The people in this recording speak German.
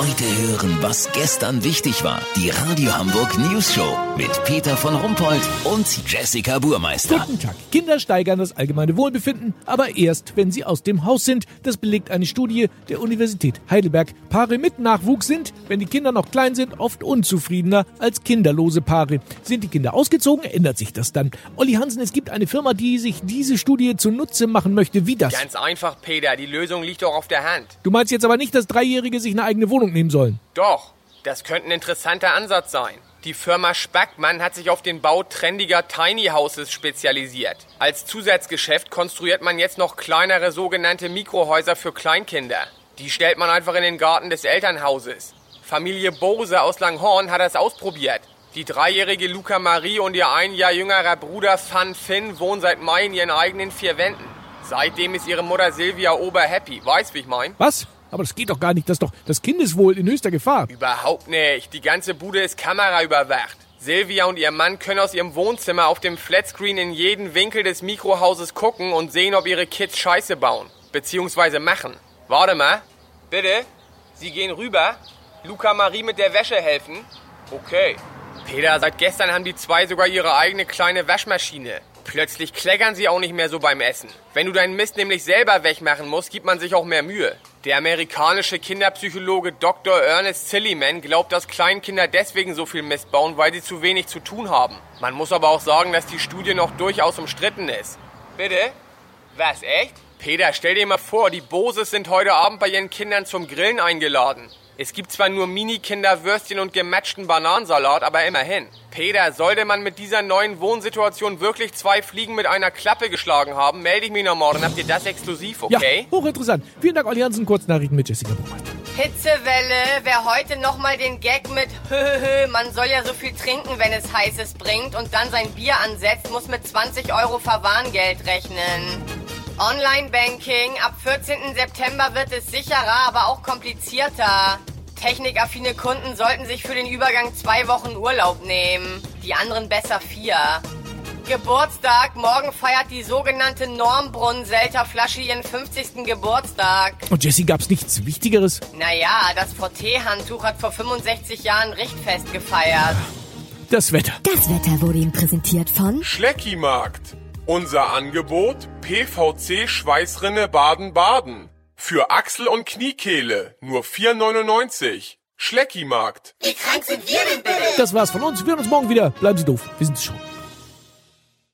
Heute hören, was gestern wichtig war. Die Radio Hamburg News Show mit Peter von Rumpold und Jessica Burmeister. Guten Tag. Kinder steigern das allgemeine Wohlbefinden, aber erst, wenn sie aus dem Haus sind. Das belegt eine Studie der Universität Heidelberg. Paare mit Nachwuchs sind, wenn die Kinder noch klein sind, oft unzufriedener als kinderlose Paare. Sind die Kinder ausgezogen, ändert sich das dann. Olli Hansen, es gibt eine Firma, die sich diese Studie zunutze machen möchte. Wie das? Ganz einfach, Peter. Die Lösung liegt doch auf der Hand. Du meinst jetzt aber nicht, dass Dreijährige sich eine eigene Wohnung nehmen sollen? Doch, das könnte ein interessanter Ansatz sein. Die Firma Spackmann hat sich auf den Bau trendiger Tiny Houses spezialisiert. Als Zusatzgeschäft konstruiert man jetzt noch kleinere sogenannte Mikrohäuser für Kleinkinder. Die stellt man einfach in den Garten des Elternhauses. Familie Bose aus Langhorn hat das ausprobiert. Die dreijährige Luca Marie und ihr ein Jahr jüngerer Bruder Fan Finn wohnen seit Mai in ihren eigenen vier Wänden. Seitdem ist ihre Mutter Silvia Ober happy. Weißt, wie ich mein? Was? Aber das geht doch gar nicht. Das ist doch das Kindeswohl in höchster Gefahr. Überhaupt nicht. Die ganze Bude ist kameraüberwacht. Silvia und ihr Mann können aus ihrem Wohnzimmer auf dem Flatscreen in jeden Winkel des Mikrohauses gucken und sehen, ob ihre Kids Scheiße bauen. Beziehungsweise machen. Warte mal. Bitte? Sie gehen rüber? Luca Marie mit der Wäsche helfen? Okay. Peter, seit gestern haben die zwei sogar ihre eigene kleine Waschmaschine. Plötzlich kleckern sie auch nicht mehr so beim Essen. Wenn du deinen Mist nämlich selber wegmachen musst, gibt man sich auch mehr Mühe. Der amerikanische Kinderpsychologe Dr. Ernest Silliman glaubt, dass Kleinkinder deswegen so viel Mist bauen, weil sie zu wenig zu tun haben. Man muss aber auch sagen, dass die Studie noch durchaus umstritten ist. Bitte? Was, echt? Peter, stell dir mal vor, die Boses sind heute Abend bei ihren Kindern zum Grillen eingeladen. Es gibt zwar nur Mini-Kinderwürstchen und gematchten Bananensalat, aber immerhin. Peter, sollte man mit dieser neuen Wohnsituation wirklich zwei Fliegen mit einer Klappe geschlagen haben, melde ich mich noch morgen. Habt ihr das exklusiv, okay? Ja, hochinteressant. Vielen Dank, Olli Hansen. Kurznachrichten mit Jessica Buchmeister. Hitzewelle, wer heute nochmal den Gag mit Höhöhö, man soll ja so viel trinken, wenn es heißes bringt und dann sein Bier ansetzt, muss mit 20 Euro Verwarngeld rechnen. Online-Banking, ab 14. September wird es sicherer, aber auch komplizierter. Technikaffine Kunden sollten sich für den Übergang zwei Wochen Urlaub nehmen, die anderen besser vier. Geburtstag, morgen feiert die sogenannte Normbrunn-Selter Flasche ihren 50. Geburtstag. Und Jessie, gab's nichts Wichtigeres? Naja, das VT-Handtuch hat vor 65 Jahren Richtfest gefeiert. Das Wetter. Das Wetter wurde Ihnen präsentiert von Schleckimarkt. Unser Angebot PVC Schweißrinne Baden-Baden. Für Achsel- und Kniekehle nur 4,99. Schleckimarkt. Wie krank sind wir denn bitte? Das war's von uns. Wir hören uns morgen wieder. Bleiben Sie doof. Wir sind's schon.